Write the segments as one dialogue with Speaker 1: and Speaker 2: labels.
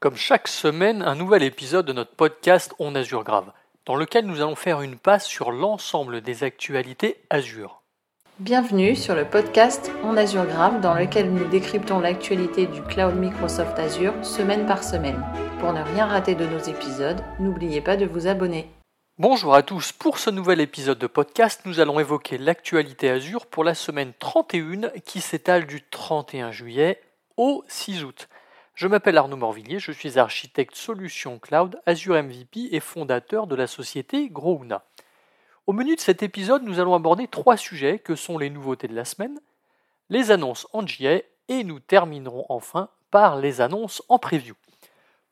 Speaker 1: Comme chaque semaine, un nouvel épisode de notre podcast On Azure Grave, dans lequel nous allons faire une passe sur l'ensemble des actualités Azure.
Speaker 2: Bienvenue sur le podcast On Azure Grave, dans lequel nous décryptons l'actualité du cloud Microsoft Azure semaine par semaine. Pour ne rien rater de nos épisodes, n'oubliez pas de vous abonner.
Speaker 1: Bonjour à tous, pour ce nouvel épisode de podcast, nous allons évoquer l'actualité Azure pour la semaine 31 qui s'étale du 31 juillet au 6 août. Je m'appelle Arnaud Morvillier, je suis architecte solution cloud Azure MVP et fondateur de la société Grouna. Au menu de cet épisode, nous allons aborder trois sujets que sont les nouveautés de la semaine, les annonces en JA et nous terminerons enfin par les annonces en preview.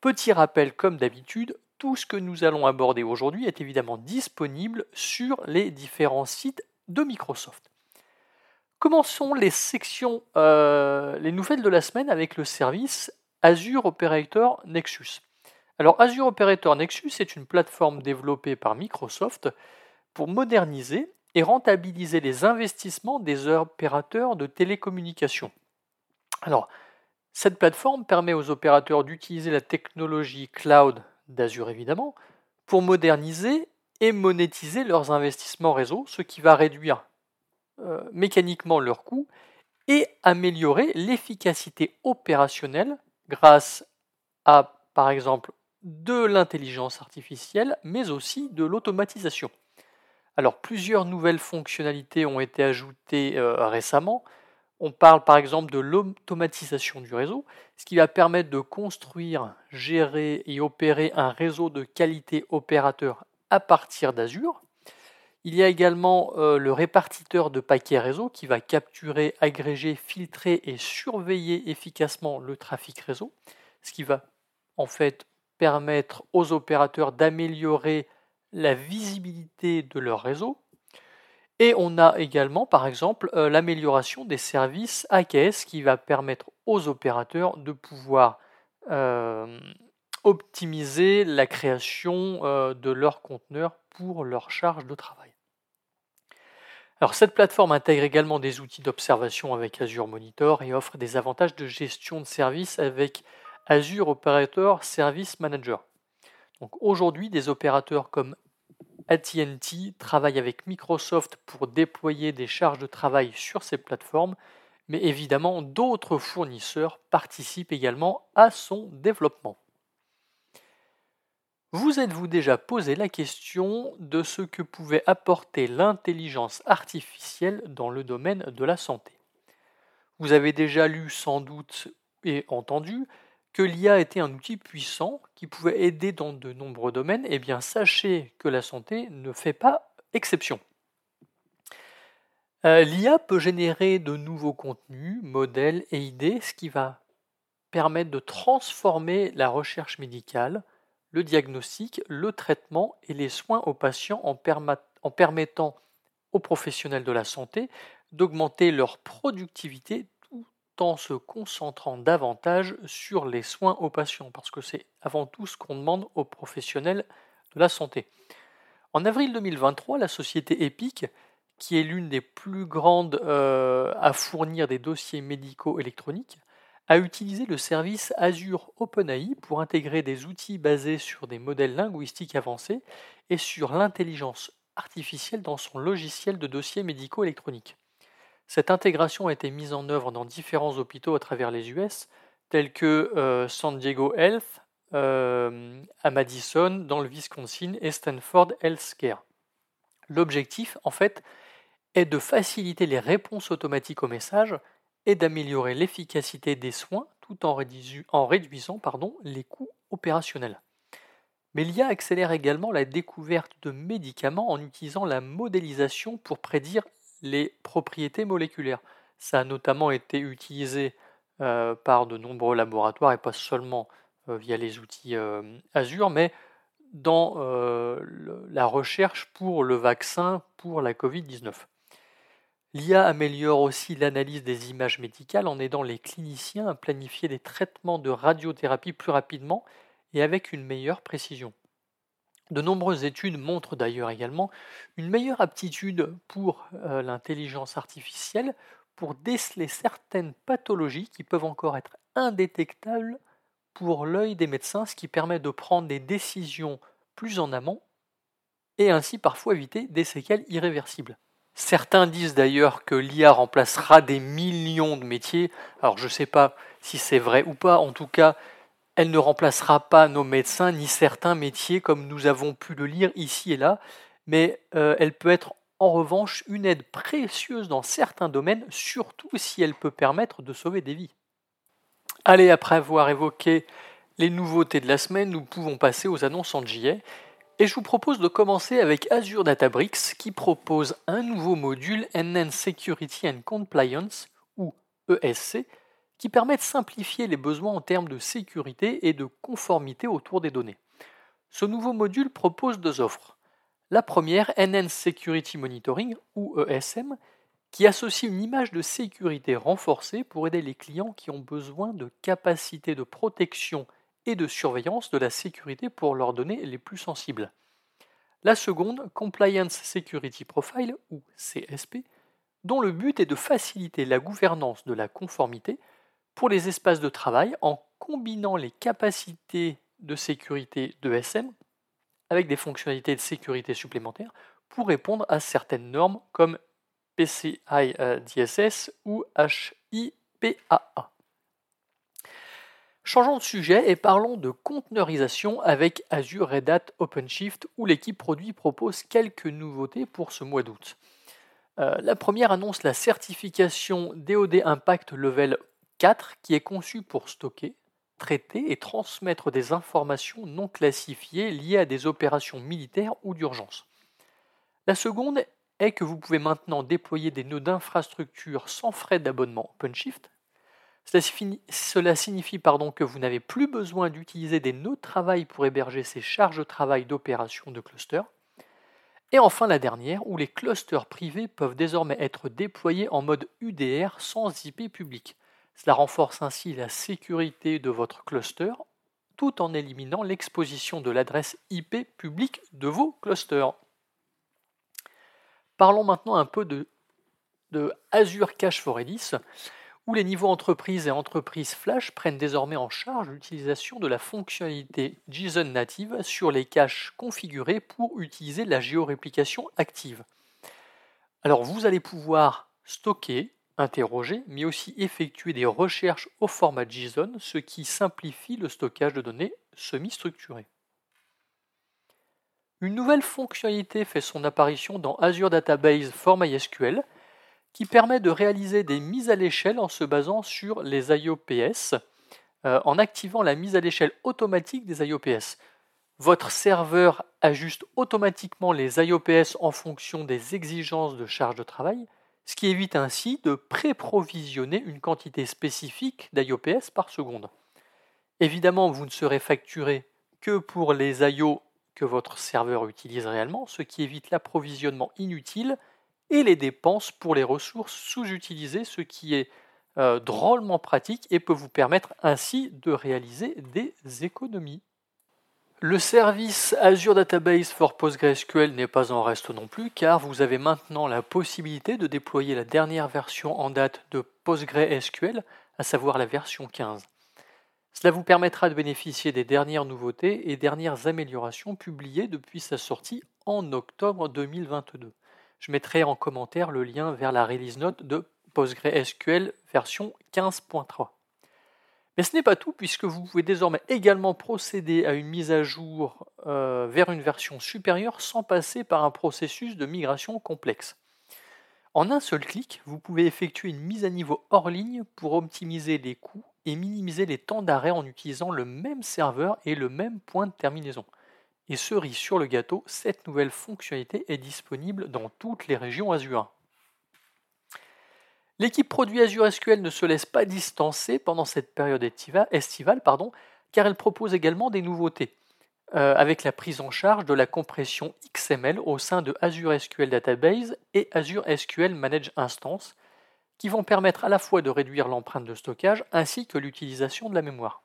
Speaker 1: Petit rappel comme d'habitude, tout ce que nous allons aborder aujourd'hui est évidemment disponible sur les différents sites de Microsoft. Commençons les sections, euh, les nouvelles de la semaine avec le service Azure Operator Nexus. Alors Azure Operator Nexus est une plateforme développée par Microsoft pour moderniser et rentabiliser les investissements des opérateurs de télécommunications. Alors, cette plateforme permet aux opérateurs d'utiliser la technologie cloud d'Azure évidemment pour moderniser et monétiser leurs investissements réseau, ce qui va réduire euh, mécaniquement leurs coûts et améliorer l'efficacité opérationnelle grâce à, par exemple, de l'intelligence artificielle, mais aussi de l'automatisation. Alors, plusieurs nouvelles fonctionnalités ont été ajoutées euh, récemment. On parle par exemple de l'automatisation du réseau, ce qui va permettre de construire, gérer et opérer un réseau de qualité opérateur à partir d'Azure. Il y a également euh, le répartiteur de paquets réseau qui va capturer, agréger, filtrer et surveiller efficacement le trafic réseau, ce qui va en fait permettre aux opérateurs d'améliorer la visibilité de leur réseau. Et on a également, par exemple, euh, l'amélioration des services AKS qui va permettre aux opérateurs de pouvoir euh, optimiser la création de leurs conteneurs pour leur charge de travail. Cette plateforme intègre également des outils d'observation avec Azure Monitor et offre des avantages de gestion de services avec Azure Operator Service Manager. Aujourd'hui, des opérateurs comme AT&T travaillent avec Microsoft pour déployer des charges de travail sur ces plateformes, mais évidemment d'autres fournisseurs participent également à son développement. Vous êtes-vous déjà posé la question de ce que pouvait apporter l'intelligence artificielle dans le domaine de la santé? Vous avez déjà lu sans doute et entendu que l'IA était un outil puissant qui pouvait aider dans de nombreux domaines, eh bien sachez que la santé ne fait pas exception. Euh, L'IA peut générer de nouveaux contenus, modèles et idées, ce qui va permettre de transformer la recherche médicale, le diagnostic, le traitement et les soins aux patients en, permettant aux professionnels de la santé d'augmenter leur productivité tout en se concentrant davantage sur les soins aux patients, parce que c'est avant tout ce qu'on demande aux professionnels de la santé. En avril 2023, la société Epic, qui est l'une des plus grandes euh, à fournir des dossiers médicaux électroniques, a utilisé le service Azure OpenAI pour intégrer des outils basés sur des modèles linguistiques avancés et sur l'intelligence artificielle dans son logiciel de dossiers médicaux électroniques. Cette intégration a été mise en œuvre dans différents hôpitaux à travers les US, tels que euh, San Diego Health, euh, à Madison, dans le Wisconsin, et Stanford Healthcare. L'objectif, en fait, est de faciliter les réponses automatiques aux messages et d'améliorer l'efficacité des soins tout en, réduisant les coûts opérationnels. Mais l'IA accélère également la découverte de médicaments en utilisant la modélisation pour prédire les propriétés moléculaires. Ça a notamment été utilisé euh, par de nombreux laboratoires et pas seulement euh, via les outils euh, Azure, mais dans la recherche pour le vaccin pour la Covid-19. L'IA améliore aussi l'analyse des images médicales en aidant les cliniciens à planifier des traitements de radiothérapie plus rapidement et avec une meilleure précision. De nombreuses études montrent d'ailleurs également une meilleure aptitude pour euh, l'intelligence artificielle pour déceler certaines pathologies qui peuvent encore être indétectables pour l'œil des médecins, ce qui permet de prendre des décisions plus en amont et ainsi parfois éviter des séquelles irréversibles. Certains disent d'ailleurs que l'IA remplacera des millions de métiers. Alors je ne sais pas si c'est vrai ou pas. En tout cas, elle ne remplacera pas nos médecins ni certains métiers comme nous avons pu le lire ici et là. Mais euh, elle peut être en revanche une aide précieuse dans certains domaines, surtout si elle peut permettre de sauver des vies. Allez, après avoir évoqué les nouveautés de la semaine, nous pouvons passer aux annonces en JA. Et je vous propose de commencer avec Azure Databricks qui propose un nouveau module Enhanced Security and Compliance, ou ESC, qui permet de simplifier les besoins en termes de sécurité et de conformité autour des données. Ce nouveau module propose deux offres. La première, Enhanced Security Monitoring, ou ESM, qui associe une image de sécurité renforcée pour aider les clients qui ont besoin de capacités de protection et de surveillance de la sécurité pour leurs données les plus sensibles. La seconde, Compliance Security Profile, ou CSP, dont le but est de faciliter la gouvernance de la conformité pour les espaces de travail en combinant les capacités de sécurité de SM avec des fonctionnalités de sécurité supplémentaires pour répondre à certaines normes comme PCI DSS ou HIPAA. Changeons de sujet et parlons de conteneurisation avec Azure Red Hat OpenShift où l'équipe produit propose quelques nouveautés pour ce mois d'août. Euh, la première annonce la certification DoD Impact Level 4 qui est conçue pour stocker, traiter et transmettre des informations non classifiées liées à des opérations militaires ou d'urgence. La seconde est que vous pouvez maintenant déployer des nœuds d'infrastructure sans frais d'abonnement OpenShift cela signifie, pardon, que vous n'avez plus besoin d'utiliser des nœuds de travail pour héberger ces charges de travail d'opération de cluster. Et enfin la dernière, où les clusters privés peuvent désormais être déployés en mode UDR sans IP public. Cela renforce ainsi la sécurité de votre cluster tout en éliminant l'exposition de l'adresse IP publique de vos clusters. Parlons maintenant un peu de, de Azure Cache for Redis où les niveaux entreprise et entreprise Flash prennent désormais en charge l'utilisation de la fonctionnalité JSON native sur les caches configurés pour utiliser la géoréplication active. Alors vous allez pouvoir stocker, interroger, mais aussi effectuer des recherches au format JSON, ce qui simplifie le stockage de données semi-structurées. Une nouvelle fonctionnalité fait son apparition dans Azure Database for MySQL, qui permet de réaliser des mises à l'échelle en se basant sur les IOPS, euh, en activant la mise à l'échelle automatique des IOPS. Votre serveur ajuste automatiquement les IOPS en fonction des exigences de charge de travail, ce qui évite ainsi de pré-provisionner une quantité spécifique d'IOPS par seconde. Évidemment, vous ne serez facturé que pour les IO que votre serveur utilise réellement, ce qui évite l'approvisionnement inutile et les dépenses pour les ressources sous-utilisées, ce qui est euh, drôlement pratique et peut vous permettre ainsi de réaliser des économies. Le service Azure Database for PostgreSQL n'est pas en reste non plus car vous avez maintenant la possibilité de déployer la dernière version en date de PostgreSQL, à savoir la version 15. Cela vous permettra de bénéficier des dernières nouveautés et dernières améliorations publiées depuis sa sortie en octobre 2022. Je mettrai en commentaire le lien vers la release note de PostgreSQL version 15.3. Mais ce n'est pas tout, puisque vous pouvez désormais également procéder à une mise à jour euh, vers une version supérieure sans passer par un processus de migration complexe. En un seul clic, vous pouvez effectuer une mise à niveau hors ligne pour optimiser les coûts et minimiser les temps d'arrêt en utilisant le même serveur et le même point de terminaison. Et cerise sur le gâteau, cette nouvelle fonctionnalité est disponible dans toutes les régions Azure. L'équipe produit Azure SQL ne se laisse pas distancer pendant cette période estivale, car elle propose également des nouveautés, euh, avec la prise en charge de la compression XML au sein de Azure SQL Database et Azure SQL Manage Instance, qui vont permettre à la fois de réduire l'empreinte de stockage ainsi que l'utilisation de la mémoire.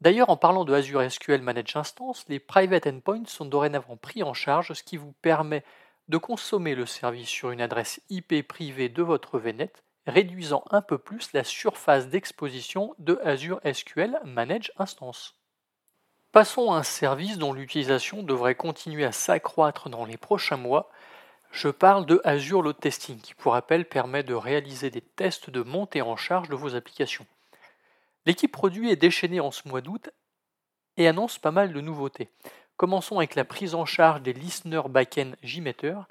Speaker 1: D'ailleurs, en parlant de Azure SQL Manage Instance, les private endpoints sont dorénavant pris en charge, ce qui vous permet de consommer le service sur une adresse IP privée de votre VNet réduisant un peu plus la surface d'exposition de Azure SQL Manage Instance. Passons à un service dont l'utilisation devrait continuer à s'accroître dans les prochains mois. Je parle de Azure Load Testing, qui pour rappel permet de réaliser des tests de montée en charge de vos applications. L'équipe produit est déchaînée en ce mois d'août et annonce pas mal de nouveautés. Commençons avec la prise en charge des listeners backend JMeter,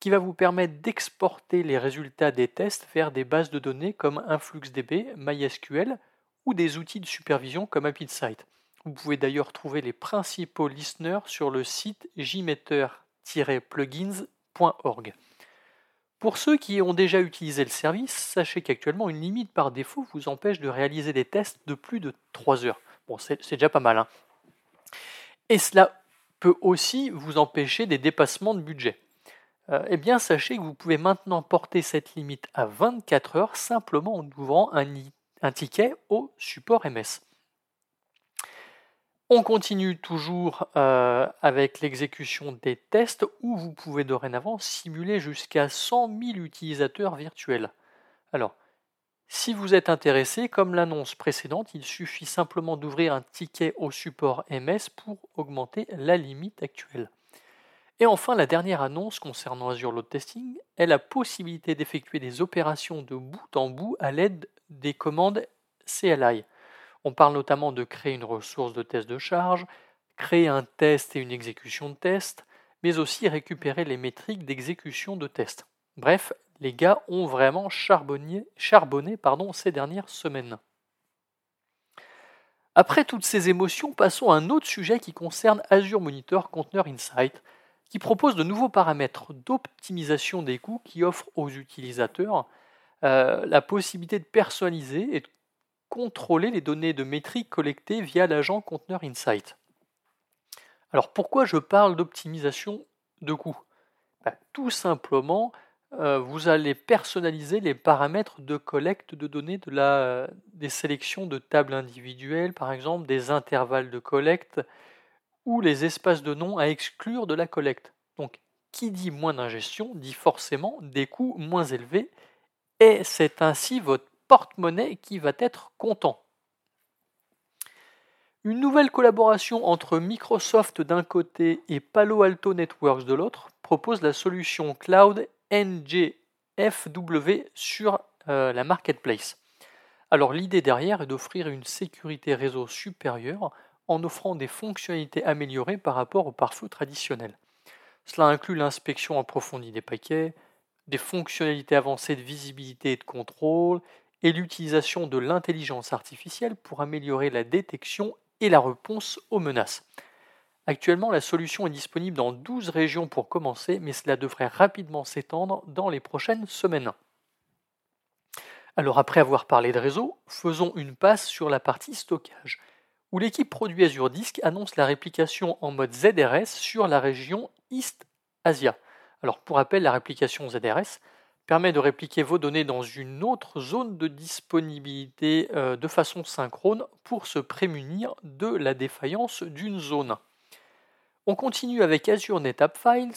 Speaker 1: qui va vous permettre d'exporter les résultats des tests vers des bases de données comme InfluxDB, MySQL ou des outils de supervision comme AppInsight. Vous pouvez d'ailleurs trouver les principaux listeners sur le site jmeter-plugins.org. Pour ceux qui ont déjà utilisé le service, sachez qu'actuellement une limite par défaut vous empêche de réaliser des tests de plus de 3 heures. Bon, c'est déjà pas mal. Hein. Et cela peut aussi vous empêcher des dépassements de budget. Euh, eh bien, sachez que vous pouvez maintenant porter cette limite à 24 heures simplement en ouvrant un, un ticket au support MS. On continue toujours euh, avec l'exécution des tests où vous pouvez dorénavant simuler jusqu'à 100 000 utilisateurs virtuels. Alors, si vous êtes intéressé, comme l'annonce précédente, il suffit simplement d'ouvrir un ticket au support MS pour augmenter la limite actuelle. Et enfin, la dernière annonce concernant Azure Load Testing est la possibilité d'effectuer des opérations de bout en bout à l'aide des commandes CLI. On parle notamment de créer une ressource de test de charge, créer un test et une exécution de test, mais aussi récupérer les métriques d'exécution de test. Bref, les gars ont vraiment charbonné, ces dernières semaines. Après toutes ces émotions, passons à un autre sujet qui concerne Azure Monitor Container Insight, qui propose de nouveaux paramètres d'optimisation des coûts qui offrent aux utilisateurs euh, la possibilité de personnaliser et de contrôler les données de métrique collectées via l'agent Container Insight. Alors pourquoi je parle d'optimisation de coûts? Bah, Tout simplement, euh, vous allez personnaliser les paramètres de collecte de données de la, des sélections de tables individuelles, par exemple des intervalles de collecte ou les espaces de noms à exclure de la collecte. Donc qui dit moins d'ingestion dit forcément des coûts moins élevés et c'est ainsi votre porte-monnaie qui va être content. Une nouvelle collaboration entre Microsoft d'un côté et Palo Alto Networks de l'autre propose la solution cloud NGFW sur euh, la marketplace. Alors l'idée derrière est d'offrir une sécurité réseau supérieure en offrant des fonctionnalités améliorées par rapport au pare-feu traditionnel. Cela inclut l'inspection approfondie des paquets, des fonctionnalités avancées de visibilité et de contrôle, et l'utilisation de l'intelligence artificielle pour améliorer la détection et la réponse aux menaces. Actuellement, la solution est disponible dans 12 régions pour commencer, mais cela devrait rapidement s'étendre dans les prochaines semaines. Alors après avoir parlé de réseau, faisons une passe sur la partie stockage, où l'équipe produit Azure Disk annonce la réplication en mode ZRS sur la région East Asia. Alors pour rappel, la réplication ZRS, permet de répliquer vos données dans une autre zone de disponibilité euh, de façon synchrone pour se prémunir de la défaillance d'une zone. On continue avec Azure NetApp Files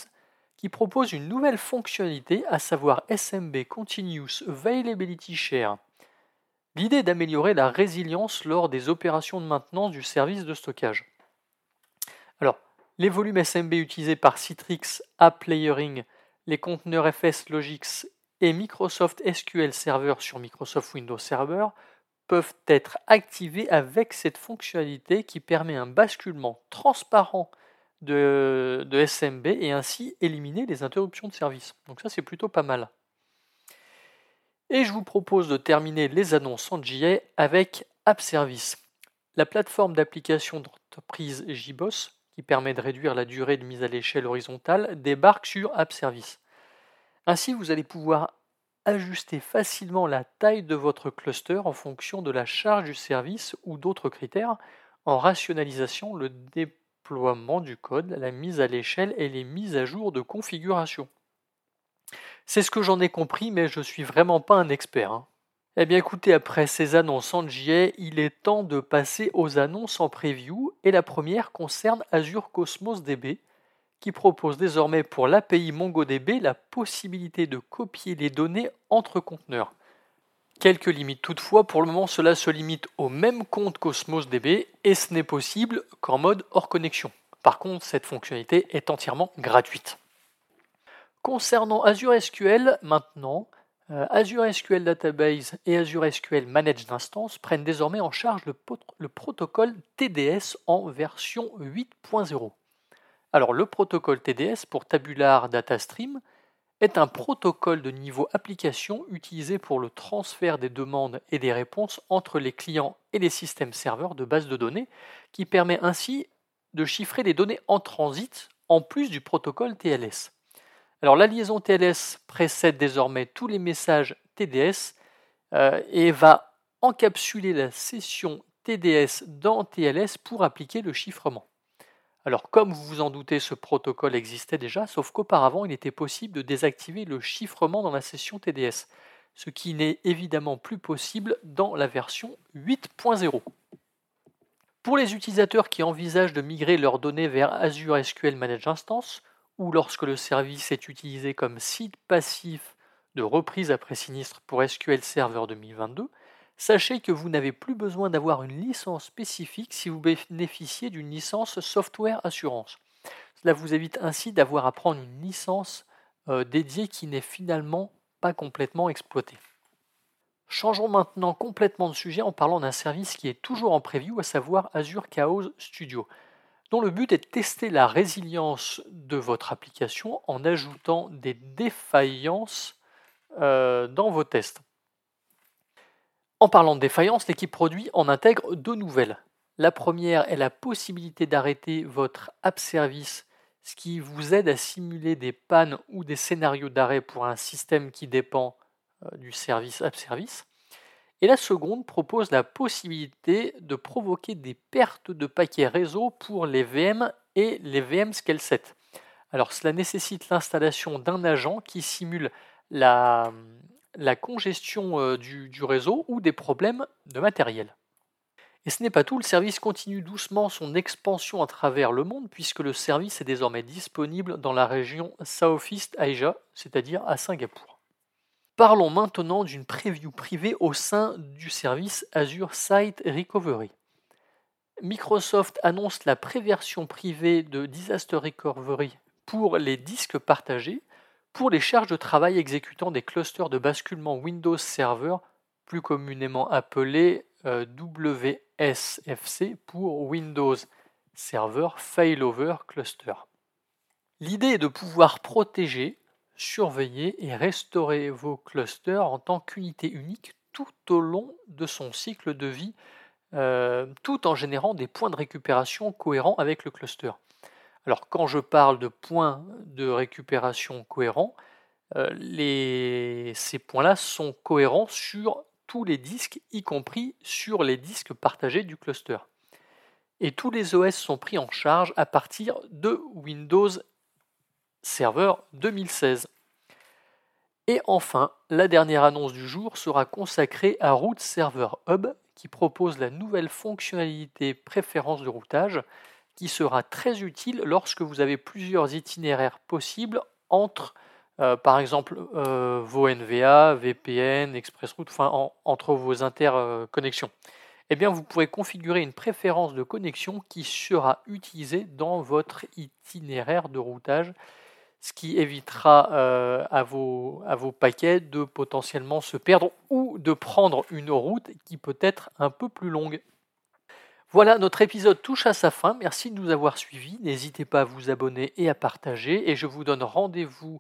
Speaker 1: qui propose une nouvelle fonctionnalité, à savoir SMB Continuous Availability Share. L'idée est d'améliorer la résilience lors des opérations de maintenance du service de stockage. Alors, les volumes SMB utilisés par Citrix App Layering, les conteneurs FS Logix et Microsoft SQL Server sur Microsoft Windows Server peuvent être activés avec cette fonctionnalité qui permet un basculement transparent de, SMB et ainsi éliminer les interruptions de service. Donc ça c'est plutôt pas mal. Et je vous propose de terminer les annonces en JA avec App Service. La plateforme d'application d'entreprise JBoss, qui permet de réduire la durée de mise à l'échelle horizontale, débarque sur App Service. Ainsi, vous allez pouvoir ajuster facilement la taille de votre cluster en fonction de la charge du service ou d'autres critères en rationalisation le déploiement du code, la mise à l'échelle et les mises à jour de configuration. C'est ce que j'en ai compris, mais je suis vraiment pas un expert. Hein. Eh bien écoutez, après ces annonces en JA, il est temps de passer aux annonces en preview, et la première concerne Azure Cosmos DB, qui propose désormais pour l'API MongoDB la possibilité de copier les données entre conteneurs. Quelques limites toutefois, pour le moment cela se limite au même compte Cosmos DB et ce n'est possible qu'en mode hors connexion. Par contre, cette fonctionnalité est entièrement gratuite. Concernant Azure SQL, maintenant, euh, Azure SQL Database et Azure SQL Managed Instance prennent désormais en charge le, le protocole TDS en version 8.0. Alors le protocole TDS pour Tabular Data Stream est un protocole de niveau application utilisé pour le transfert des demandes et des réponses entre les clients et les systèmes serveurs de base de données, qui permet ainsi de chiffrer les données en transit en plus du protocole TLS. Alors la liaison TLS précède désormais tous les messages TDS euh, et va encapsuler la session TDS dans TLS pour appliquer le chiffrement. Alors comme vous vous en doutez, ce protocole existait déjà, sauf qu'auparavant il était possible de désactiver le chiffrement dans la session TDS, ce qui n'est évidemment plus possible dans la version 8.0. Pour les utilisateurs qui envisagent de migrer leurs données vers Azure SQL Managed Instance, ou lorsque le service est utilisé comme site passif de reprise après sinistre pour SQL Server 2022, Sachez que vous n'avez plus besoin d'avoir une licence spécifique si vous bénéficiez d'une licence software assurance. Cela vous évite ainsi d'avoir à prendre une licence euh, dédiée qui n'est finalement pas complètement exploitée. Changeons maintenant complètement de sujet en parlant d'un service qui est toujours en preview, à savoir Azure Chaos Studio, dont le but est de tester la résilience de votre application en ajoutant des défaillances euh, dans vos tests. En parlant de défaillance, l'équipe produit en intègre deux nouvelles. La première est la possibilité d'arrêter votre app service, ce qui vous aide à simuler des pannes ou des scénarios d'arrêt pour un système qui dépend euh, du service app service. Et la seconde propose la possibilité de provoquer des pertes de paquets réseau pour les VM et les VM Scale 7. Alors cela nécessite l'installation d'un agent qui simule la, la congestion euh, du, réseau ou des problèmes de matériel. Et ce n'est pas tout, le service continue doucement son expansion à travers le monde puisque le service est désormais disponible dans la région Southeast Asia, c'est-à-dire à Singapour. Parlons maintenant d'une preview privée au sein du service Azure Site Recovery. Microsoft annonce la préversion privée de Disaster Recovery pour les disques partagés pour les charges de travail exécutant des clusters de basculement Windows Server, plus communément appelés euh, WSFC pour Windows Server Failover Cluster. L'idée est de pouvoir protéger, surveiller et restaurer vos clusters en tant qu'unité unique tout au long de son cycle de vie, euh, tout en générant des points de récupération cohérents avec le cluster. Alors quand je parle de points de récupération cohérents, euh, ces points-là sont cohérents sur tous les disques, y compris sur les disques partagés du cluster. Et tous les OS sont pris en charge à partir de Windows Server 2016. Et enfin, la dernière annonce du jour sera consacrée à Root Server Hub, qui propose la nouvelle fonctionnalité préférence de routage qui sera très utile lorsque vous avez plusieurs itinéraires possibles entre, euh, par exemple, euh, vos NVA, VPN, ExpressRoute, enfin, entre vos interconnexions. Eh bien, vous pourrez configurer une préférence de connexion qui sera utilisée dans votre itinéraire de routage, ce qui évitera euh, à, vos, à vos paquets de potentiellement se perdre ou de prendre une route qui peut être un peu plus longue. Voilà, notre épisode touche à sa fin. Merci de nous avoir suivis. N'hésitez pas à vous abonner et à partager. Et je vous donne rendez-vous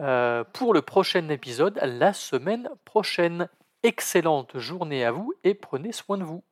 Speaker 1: euh, pour le prochain épisode la semaine prochaine. Excellente journée à vous et prenez soin de vous.